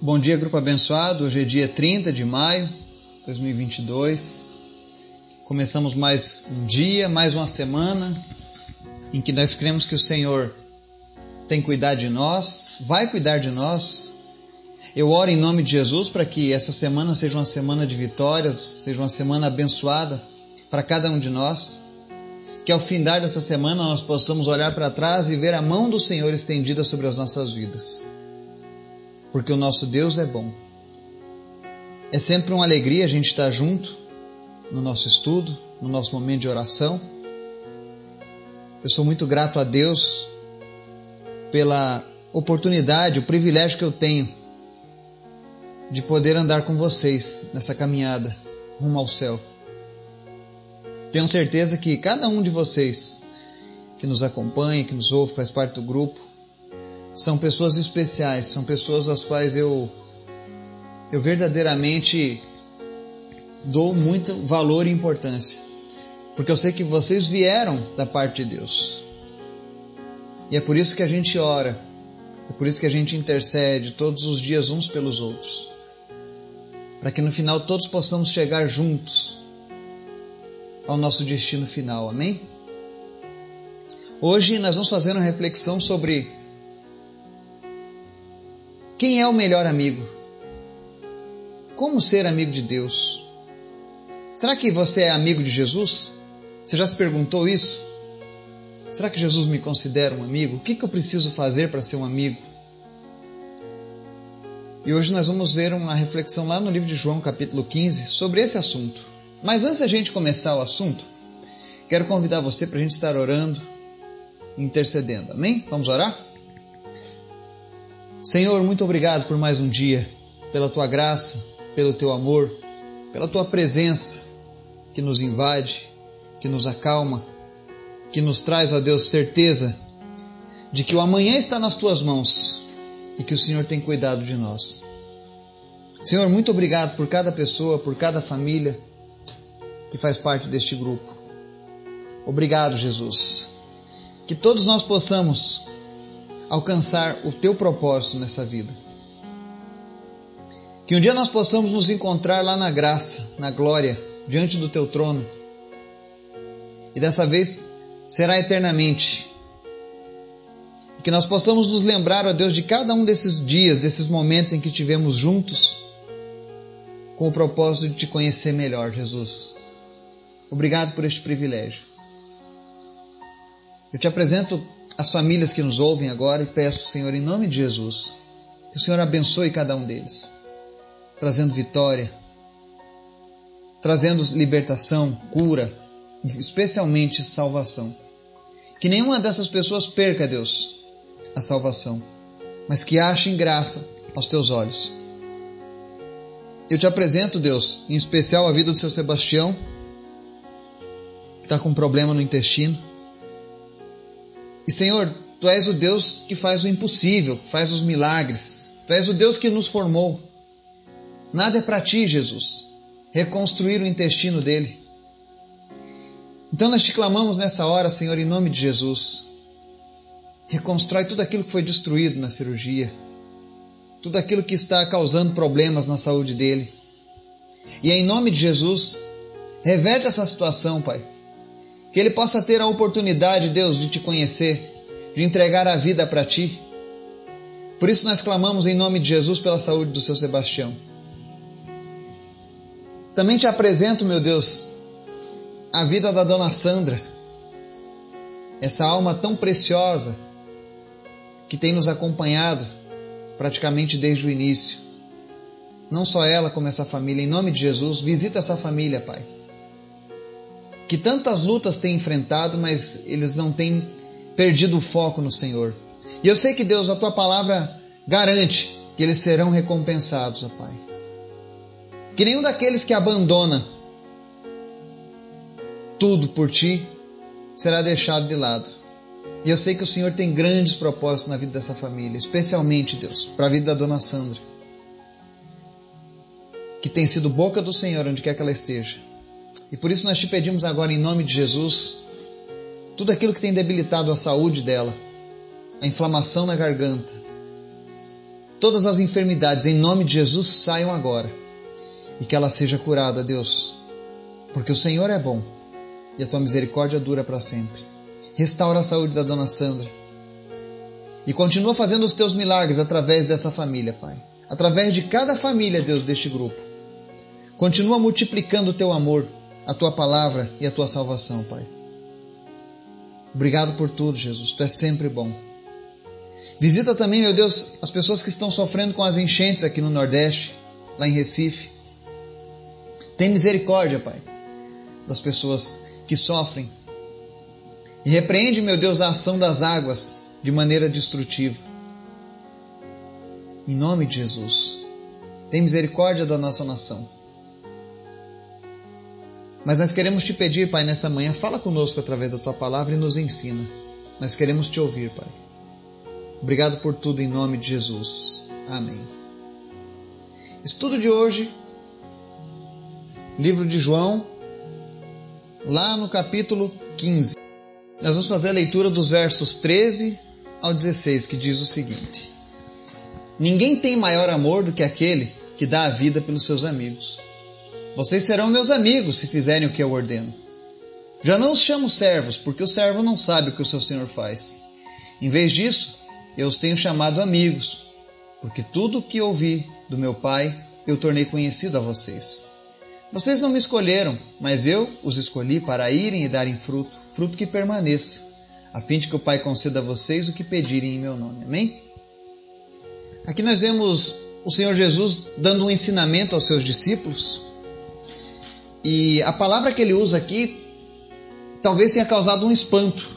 Bom dia, grupo abençoado. Hoje é dia 30 de maio de 2022. Começamos mais um dia, mais uma semana em que nós cremos que o Senhor tem cuidado de nós, vai cuidar de nós. Eu oro em nome de Jesus para que essa semana seja uma semana de vitórias, seja uma semana abençoada para cada um de nós. Que ao findar dessa semana nós possamos olhar para trás e ver a mão do Senhor estendida sobre as nossas vidas. Porque o nosso Deus é bom. É sempre uma alegria a gente estar junto no nosso estudo, no nosso momento de oração. Eu sou muito grato a Deus pela oportunidade, o privilégio que eu tenho de poder andar com vocês nessa caminhada rumo ao céu. Tenho certeza que cada um de vocês que nos acompanha, que nos ouve, faz parte do grupo, são pessoas especiais, são pessoas às quais eu eu verdadeiramente dou muito valor e importância. Porque eu sei que vocês vieram da parte de Deus. E é por isso que a gente ora, é por isso que a gente intercede todos os dias uns pelos outros. Para que no final todos possamos chegar juntos ao nosso destino final. Amém? Hoje nós vamos fazer uma reflexão sobre quem é o melhor amigo? Como ser amigo de Deus? Será que você é amigo de Jesus? Você já se perguntou isso? Será que Jesus me considera um amigo? O que, eu preciso fazer para ser um amigo? E hoje nós vamos ver uma reflexão lá no livro de João, capítulo 15, sobre esse assunto. Mas antes da gente começar o assunto, quero convidar você para a gente estar orando, intercedendo. Amém? Vamos orar? Senhor, muito obrigado por mais um dia, pela tua graça, pelo teu amor, pela tua presença que nos invade, que nos acalma, que nos traz, ó Deus, certeza de que o amanhã está nas tuas mãos e que o Senhor tem cuidado de nós. Senhor, muito obrigado por cada pessoa, por cada família que faz parte deste grupo. Obrigado, Jesus. Que todos nós possamos alcançar o teu propósito nessa vida. Que um dia nós possamos nos encontrar lá na graça, na glória, diante do teu trono. E dessa vez será eternamente. E que nós possamos nos lembrar, ó Deus, de cada um desses dias, desses momentos em que tivemos juntos, com o propósito de te conhecer melhor, Jesus. Obrigado por este privilégio. Eu te apresento as famílias que nos ouvem agora e peço, Senhor, em nome de Jesus, que o Senhor abençoe cada um deles, trazendo vitória, trazendo libertação, cura, especialmente salvação. Que nenhuma dessas pessoas perca, Deus, a salvação, mas que achem graça aos teus olhos. Eu te apresento, Deus, em especial a vida do seu Sebastião, que está com um problema no intestino. E Senhor, Tu és o Deus que faz o impossível, que faz os milagres. Tu és o Deus que nos formou. Nada é para Ti, Jesus, reconstruir o intestino dele. Então nós te clamamos nessa hora, Senhor, em nome de Jesus. Reconstrói tudo aquilo que foi destruído na cirurgia, tudo aquilo que está causando problemas na saúde dele. E em nome de Jesus, reverte essa situação, Pai. Que ele possa ter a oportunidade, Deus, de te conhecer, de entregar a vida para ti. Por isso nós clamamos em nome de Jesus pela saúde do seu Sebastião. Também te apresento, meu Deus, a vida da dona Sandra, essa alma tão preciosa que tem nos acompanhado praticamente desde o início. Não só ela, como essa família, em nome de Jesus, visita essa família, Pai. Que tantas lutas têm enfrentado, mas eles não têm perdido o foco no Senhor. E eu sei que Deus, a tua palavra garante que eles serão recompensados, ó Pai. Que nenhum daqueles que abandona tudo por ti será deixado de lado. E eu sei que o Senhor tem grandes propósitos na vida dessa família, especialmente, Deus, para a vida da dona Sandra, que tem sido boca do Senhor onde quer que ela esteja. E por isso nós te pedimos agora, em nome de Jesus, tudo aquilo que tem debilitado a saúde dela, a inflamação na garganta, todas as enfermidades, em nome de Jesus, saiam agora. E que ela seja curada, Deus. Porque o Senhor é bom e a tua misericórdia dura para sempre. Restaura a saúde da dona Sandra. E continua fazendo os teus milagres através dessa família, Pai. Através de cada família, Deus, deste grupo. Continua multiplicando o teu amor, a tua palavra e a tua salvação, Pai. Obrigado por tudo, Jesus. Tu és sempre bom. Visita também, meu Deus, as pessoas que estão sofrendo com as enchentes aqui no Nordeste, lá em Recife. Tem misericórdia, Pai, das pessoas que sofrem. E repreende, meu Deus, a ação das águas de maneira destrutiva. Em nome de Jesus. Tem misericórdia da nossa nação. Mas nós queremos te pedir, Pai, nessa manhã, fala conosco através da tua palavra e nos ensina. Nós queremos te ouvir, Pai. Obrigado por tudo em nome de Jesus. Amém. Estudo de hoje, livro de João, lá no capítulo 15. Nós vamos fazer a leitura dos versos 13 ao 16, que diz o seguinte: Ninguém tem maior amor do que aquele que dá a vida pelos seus amigos. Vocês serão meus amigos se fizerem o que eu ordeno. Já não os chamo servos, porque o servo não sabe o que o seu senhor faz. Em vez disso, eu os tenho chamado amigos, porque tudo o que ouvi do meu Pai eu tornei conhecido a vocês. Vocês não me escolheram, mas eu os escolhi para irem e darem fruto, fruto que permaneça, a fim de que o Pai conceda a vocês o que pedirem em meu nome. Amém? Aqui nós vemos o Senhor Jesus dando um ensinamento aos seus discípulos. E a palavra que ele usa aqui talvez tenha causado um espanto.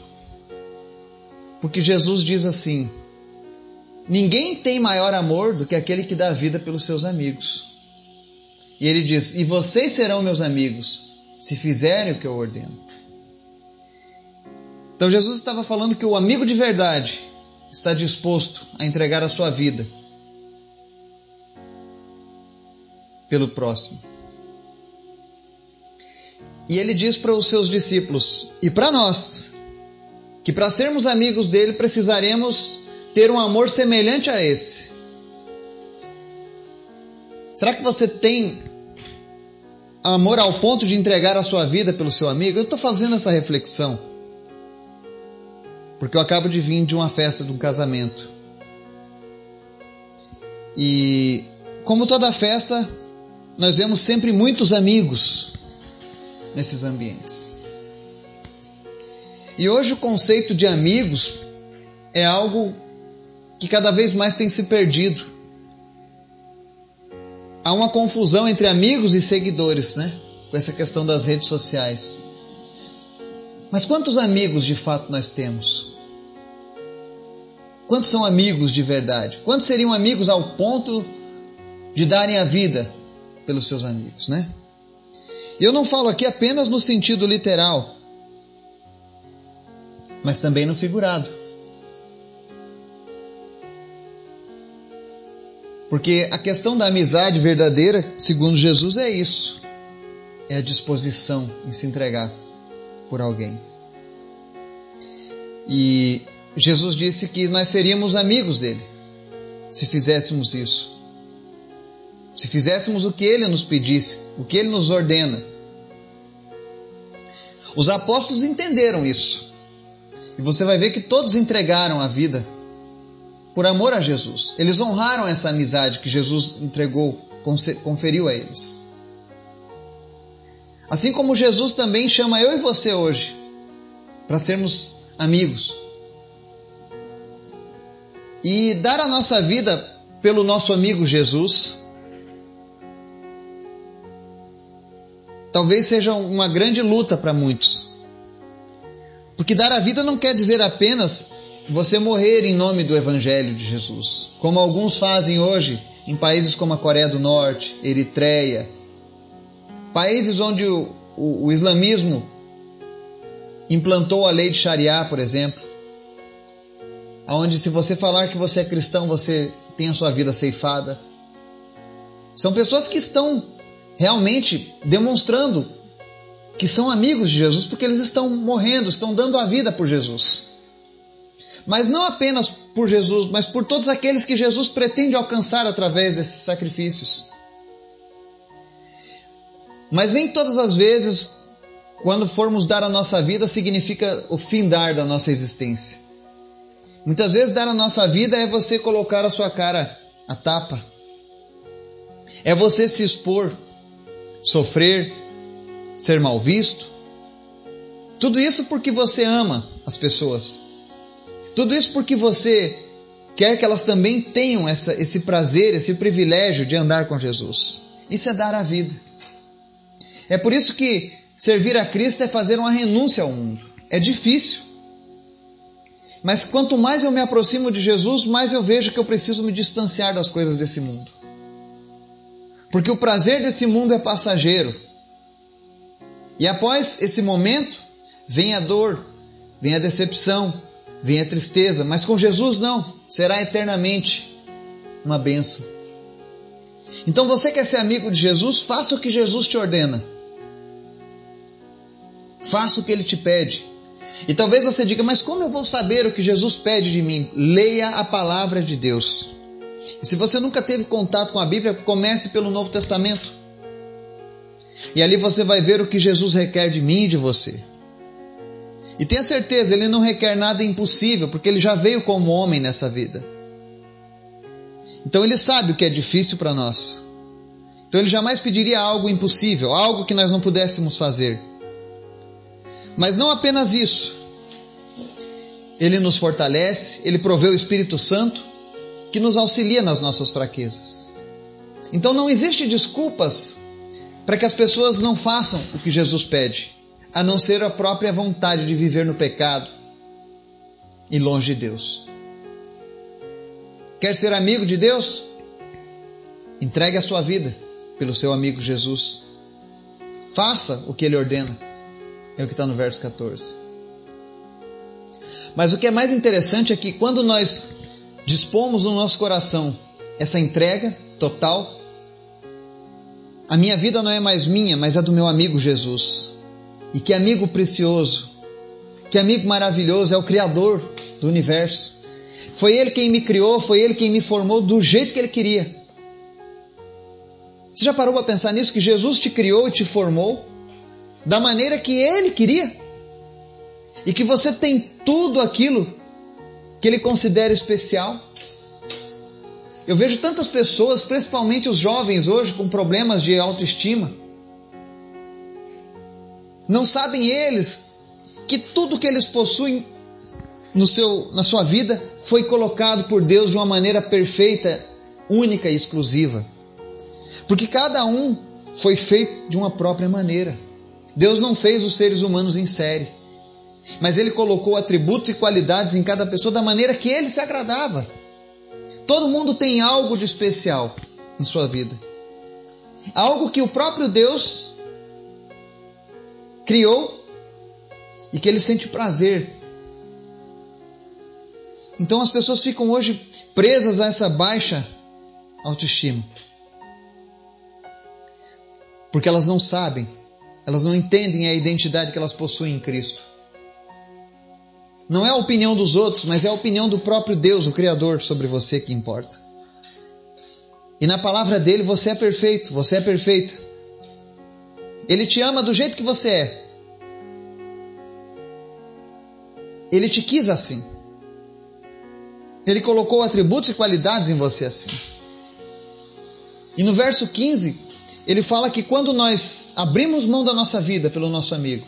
Porque Jesus diz assim: Ninguém tem maior amor do que aquele que dá a vida pelos seus amigos. E ele diz: E vocês serão meus amigos, se fizerem o que eu ordeno. Então Jesus estava falando que o amigo de verdade está disposto a entregar a sua vida pelo próximo. E ele diz para os seus discípulos e para nós que para sermos amigos dele precisaremos ter um amor semelhante a esse. Será que você tem amor ao ponto de entregar a sua vida pelo seu amigo? Eu estou fazendo essa reflexão. Porque eu acabo de vir de uma festa, de um casamento. E, como toda festa, nós vemos sempre muitos amigos nesses ambientes. E hoje o conceito de amigos é algo que cada vez mais tem se perdido. Há uma confusão entre amigos e seguidores, né? Com essa questão das redes sociais. Mas quantos amigos de fato nós temos? Quantos são amigos de verdade? Quantos seriam amigos ao ponto de darem a vida pelos seus amigos, né? Eu não falo aqui apenas no sentido literal, mas também no figurado. Porque a questão da amizade verdadeira, segundo Jesus, é isso: é a disposição em se entregar por alguém. E Jesus disse que nós seríamos amigos dele se fizéssemos isso. Se fizéssemos o que ele nos pedisse, o que ele nos ordena. Os apóstolos entenderam isso. E você vai ver que todos entregaram a vida por amor a Jesus. Eles honraram essa amizade que Jesus entregou, conferiu a eles. Assim como Jesus também chama eu e você hoje para sermos amigos. E dar a nossa vida pelo nosso amigo Jesus talvez seja uma grande luta para muitos. Porque dar a vida não quer dizer apenas você morrer em nome do Evangelho de Jesus, como alguns fazem hoje em países como a Coreia do Norte, Eritreia, países onde o, o, o islamismo implantou a lei de Sharia, por exemplo, onde se você falar que você é cristão, você tem a sua vida ceifada. São pessoas que estão realmente demonstrando que são amigos de Jesus porque eles estão morrendo, estão dando a vida por Jesus mas não apenas por Jesus, mas por todos aqueles que Jesus pretende alcançar através desses sacrifícios. Mas nem todas as vezes, quando formos dar a nossa vida, significa o findar da nossa existência. Muitas vezes, dar a nossa vida é você colocar a sua cara a tapa, é você se expor, sofrer, ser mal visto. Tudo isso porque você ama as pessoas. Tudo isso porque você quer que elas também tenham essa, esse prazer, esse privilégio de andar com Jesus. Isso é dar a vida. É por isso que servir a Cristo é fazer uma renúncia ao mundo. É difícil. Mas quanto mais eu me aproximo de Jesus, mais eu vejo que eu preciso me distanciar das coisas desse mundo. Porque o prazer desse mundo é passageiro. E após esse momento, vem a dor, vem a decepção, vem a tristeza, mas com Jesus não, será eternamente uma bênção. Então você quer ser amigo de Jesus? Faça o que Jesus te ordena. Faça o que ele te pede. E talvez você diga, mas como eu vou saber o que Jesus pede de mim? Leia a palavra de Deus. E se você nunca teve contato com a Bíblia, comece pelo Novo Testamento. E ali você vai ver o que Jesus requer de mim e de você. E tenha certeza, ele não requer nada impossível, porque ele já veio como homem nessa vida. Então ele sabe o que é difícil para nós. Então ele jamais pediria algo impossível, algo que nós não pudéssemos fazer. Mas não apenas isso. Ele nos fortalece, ele provê o Espírito Santo que nos auxilia nas nossas fraquezas. Então não existe desculpas para que as pessoas não façam o que Jesus pede a não ser a própria vontade de viver no pecado e longe de Deus. Quer ser amigo de Deus? Entregue a sua vida pelo seu amigo Jesus. Faça o que ele ordena. É o que está no verso 14. Mas o que é mais interessante é que quando nós dispomos no nosso coração essa entrega total, a minha vida não é mais minha, mas é do meu amigo Jesus. E que amigo precioso, que amigo maravilhoso é o Criador do universo. Foi Ele quem me criou, foi Ele quem me formou do jeito que Ele queria. Você já parou para pensar nisso? Que Jesus te criou e te formou da maneira que Ele queria? E que você tem tudo aquilo que Ele considera especial? Eu vejo tantas pessoas, principalmente os jovens hoje, com problemas de autoestima não sabem eles que tudo que eles possuem no seu, na sua vida foi colocado por Deus de uma maneira perfeita, única e exclusiva. Porque cada um foi feito de uma própria maneira. Deus não fez os seres humanos em série, mas Ele colocou atributos e qualidades em cada pessoa da maneira que Ele se agradava. Todo mundo tem algo de especial em sua vida, algo que o próprio Deus criou e que ele sente prazer. Então as pessoas ficam hoje presas a essa baixa autoestima. Porque elas não sabem, elas não entendem a identidade que elas possuem em Cristo. Não é a opinião dos outros, mas é a opinião do próprio Deus, o Criador, sobre você que importa. E na palavra dele você é perfeito, você é perfeita. Ele te ama do jeito que você é. Ele te quis assim. Ele colocou atributos e qualidades em você assim. E no verso 15, ele fala que quando nós abrimos mão da nossa vida pelo nosso amigo,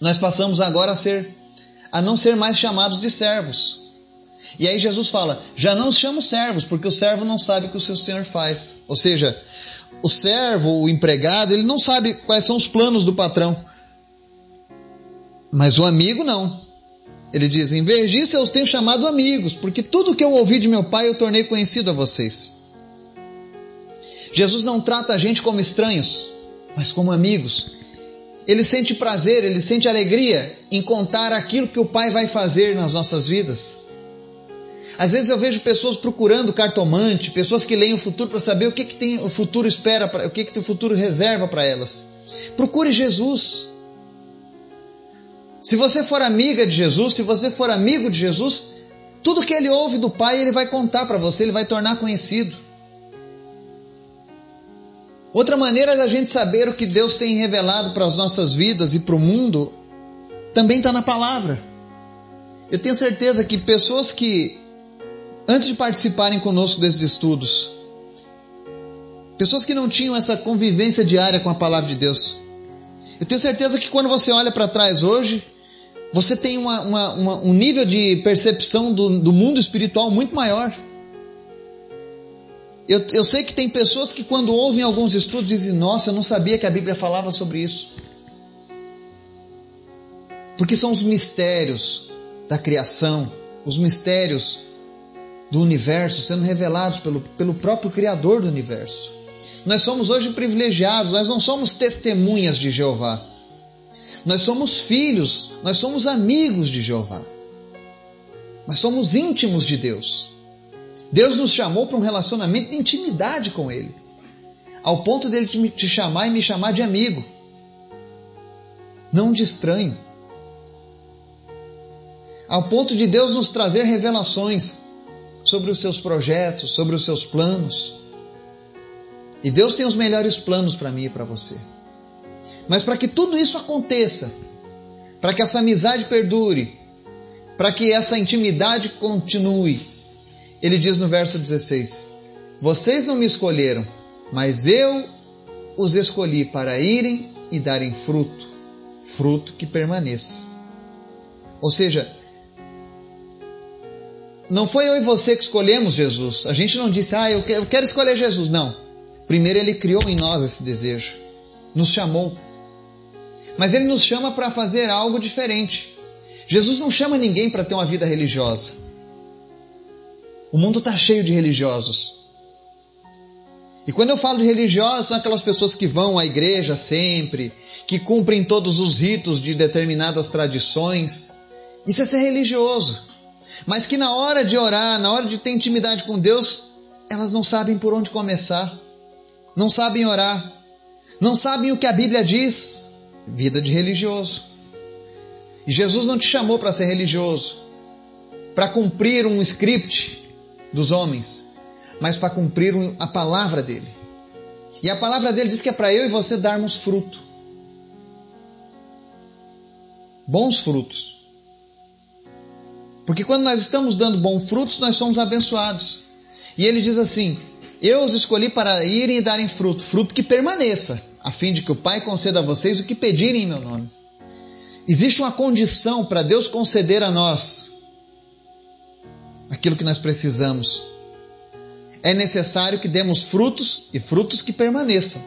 nós passamos agora a ser a não ser mais chamados de servos. E aí Jesus fala: "Já não os chamo servos, porque o servo não sabe o que o seu senhor faz". Ou seja, o servo, o empregado, ele não sabe quais são os planos do patrão. Mas o amigo não. Ele diz: Em vez disso, eu os tenho chamado amigos, porque tudo que eu ouvi de meu pai eu tornei conhecido a vocês. Jesus não trata a gente como estranhos, mas como amigos. Ele sente prazer, ele sente alegria em contar aquilo que o pai vai fazer nas nossas vidas. Às vezes eu vejo pessoas procurando cartomante, pessoas que leem o futuro para saber o que, que tem, o futuro espera, pra, o que, que o futuro reserva para elas. Procure Jesus. Se você for amiga de Jesus, se você for amigo de Jesus, Tudo que ele ouve do Pai, ele vai contar para você, ele vai tornar conhecido. Outra maneira da gente saber o que Deus tem revelado para as nossas vidas e para o mundo também está na palavra. Eu tenho certeza que pessoas que, antes de participarem conosco desses estudos, pessoas que não tinham essa convivência diária com a palavra de Deus, eu tenho certeza que quando você olha para trás hoje, você tem uma, uma, uma, um nível de percepção do, do mundo espiritual muito maior. Eu, eu sei que tem pessoas que, quando ouvem alguns estudos, dizem: Nossa, eu não sabia que a Bíblia falava sobre isso. Porque são os mistérios da criação, os mistérios do universo sendo revelados pelo, pelo próprio Criador do universo. Nós somos hoje privilegiados, nós não somos testemunhas de Jeová. Nós somos filhos, nós somos amigos de Jeová. Nós somos íntimos de Deus. Deus nos chamou para um relacionamento de intimidade com Ele, ao ponto dele te chamar e me chamar de amigo, não de estranho. Ao ponto de Deus nos trazer revelações sobre os seus projetos, sobre os seus planos. E Deus tem os melhores planos para mim e para você. Mas para que tudo isso aconteça, para que essa amizade perdure, para que essa intimidade continue, ele diz no verso 16: Vocês não me escolheram, mas eu os escolhi para irem e darem fruto, fruto que permaneça. Ou seja, não foi eu e você que escolhemos Jesus. A gente não disse, ah, eu quero escolher Jesus. Não. Primeiro ele criou em nós esse desejo, nos chamou. Mas ele nos chama para fazer algo diferente. Jesus não chama ninguém para ter uma vida religiosa. O mundo está cheio de religiosos. E quando eu falo de religiosos, são aquelas pessoas que vão à igreja sempre, que cumprem todos os ritos de determinadas tradições. Isso é ser religioso. Mas que na hora de orar, na hora de ter intimidade com Deus, elas não sabem por onde começar, não sabem orar, não sabem o que a Bíblia diz. Vida de religioso. E Jesus não te chamou para ser religioso, para cumprir um script dos homens, mas para cumprir a palavra dele. E a palavra dele diz que é para eu e você darmos fruto. Bons frutos. Porque quando nós estamos dando bons frutos, nós somos abençoados. E ele diz assim: Eu os escolhi para irem e darem fruto, fruto que permaneça, a fim de que o Pai conceda a vocês o que pedirem em meu nome. Existe uma condição para Deus conceder a nós aquilo que nós precisamos. É necessário que demos frutos e frutos que permaneçam.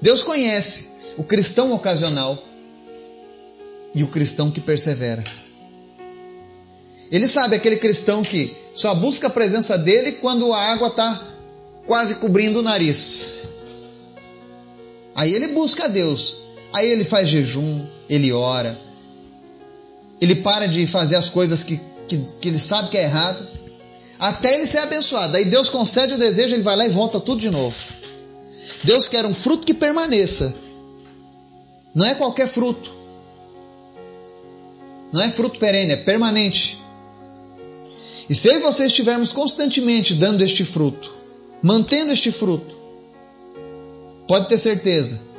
Deus conhece o cristão ocasional e o cristão que persevera. Ele sabe aquele cristão que só busca a presença dele quando a água está quase cobrindo o nariz. Aí ele busca a Deus. Aí ele faz jejum, ele ora. Ele para de fazer as coisas que que, que ele sabe que é errado, até ele ser abençoado. Aí Deus concede o desejo, ele vai lá e volta tudo de novo. Deus quer um fruto que permaneça. Não é qualquer fruto. Não é fruto perene, é permanente. E se eu e você estivermos constantemente dando este fruto, mantendo este fruto, pode ter certeza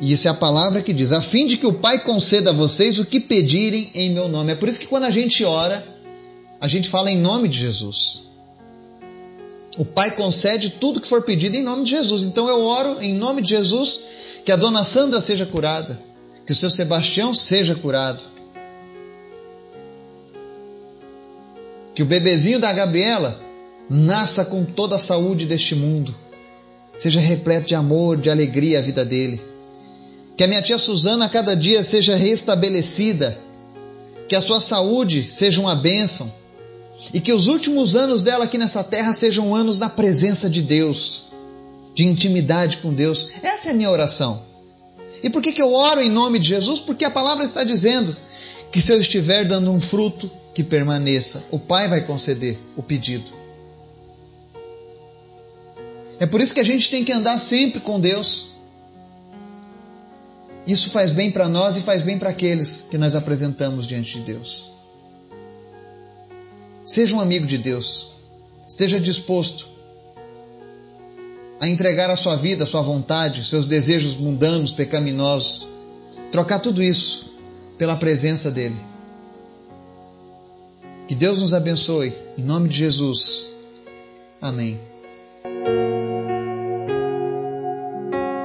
e isso é a palavra que diz: a fim de que o Pai conceda a vocês o que pedirem em meu nome. É por isso que quando a gente ora, a gente fala em nome de Jesus. O Pai concede tudo que for pedido em nome de Jesus. Então eu oro em nome de Jesus que a dona Sandra seja curada, que o seu Sebastião seja curado, que o bebezinho da Gabriela nasça com toda a saúde deste mundo, seja repleto de amor, de alegria a vida dele que a minha tia Suzana a cada dia seja restabelecida, que a sua saúde seja uma bênção e que os últimos anos dela aqui nessa terra sejam anos na presença de Deus, de intimidade com Deus. Essa é a minha oração. E por que, que eu oro em nome de Jesus? Porque a palavra está dizendo que se eu estiver dando um fruto que permaneça, o Pai vai conceder o pedido. É por isso que a gente tem que andar sempre com Deus. Isso faz bem para nós e faz bem para aqueles que nós apresentamos diante de Deus. Seja um amigo de Deus. Esteja disposto a entregar a sua vida, a sua vontade, seus desejos mundanos, pecaminosos, trocar tudo isso pela presença dele. Que Deus nos abençoe, em nome de Jesus. Amém.